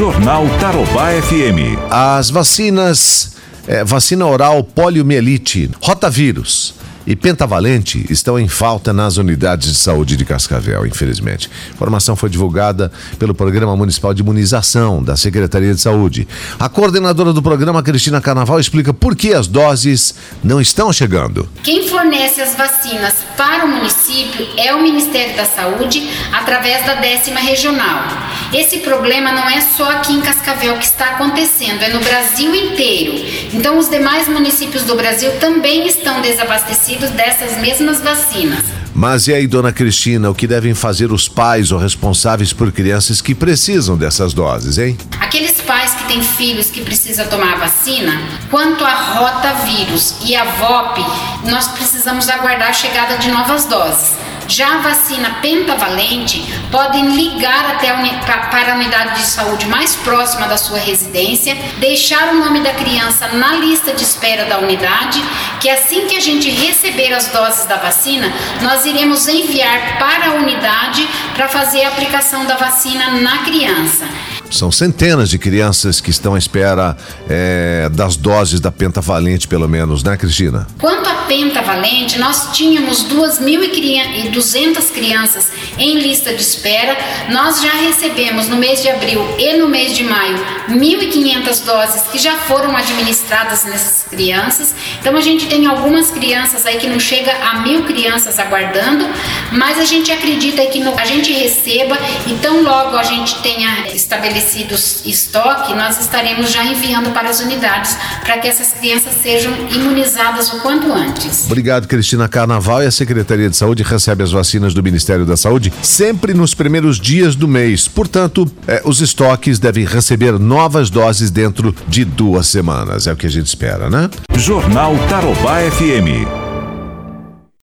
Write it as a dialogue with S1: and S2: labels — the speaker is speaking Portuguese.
S1: Jornal Tarobá FM.
S2: As vacinas, é, vacina oral poliomielite, rotavírus e pentavalente estão em falta nas unidades de saúde de Cascavel, infelizmente. A informação foi divulgada pelo Programa Municipal de Imunização da Secretaria de Saúde. A coordenadora do programa, Cristina Carnaval, explica por que as doses não estão chegando.
S3: Quem fornece as vacinas para o município é o Ministério da Saúde através da décima regional. Esse problema não é só aqui em Cascavel que está acontecendo, é no Brasil inteiro. Então, os demais municípios do Brasil também estão desabastecidos dessas mesmas vacinas.
S2: Mas e aí, dona Cristina, o que devem fazer os pais ou responsáveis por crianças que precisam dessas doses, hein?
S3: Aqueles pais que têm filhos que precisam tomar a vacina, quanto a rotavírus e a VOP, nós precisamos aguardar a chegada de novas doses. Já a vacina pentavalente podem ligar até para a unidade de saúde mais próxima da sua residência, deixar o nome da criança na lista de espera da unidade, que assim que a gente receber as doses da vacina, nós iremos enviar para a unidade para fazer a aplicação da vacina na criança.
S2: São centenas de crianças que estão à espera é, das doses da pentavalente, pelo menos, né, Cristina?
S3: Quanto à pentavalente, nós tínhamos 2.200 crianças em lista de espera. Nós já recebemos no mês de abril e no mês de maio 1.500 doses que já foram administradas nessas crianças. Então a gente tem algumas crianças aí que não chega a mil crianças aguardando, mas a gente acredita que no, a gente receba e tão logo a gente tenha estabelecido estabelecido estoque, nós estaremos já enviando para as unidades para que essas crianças sejam imunizadas o quanto antes.
S2: Obrigado, Cristina Carnaval. E a Secretaria de Saúde recebe as vacinas do Ministério da Saúde sempre nos primeiros dias do mês. Portanto, eh, os estoques devem receber novas doses dentro de duas semanas. É o que a gente espera, né?
S1: Jornal Tarobá FM.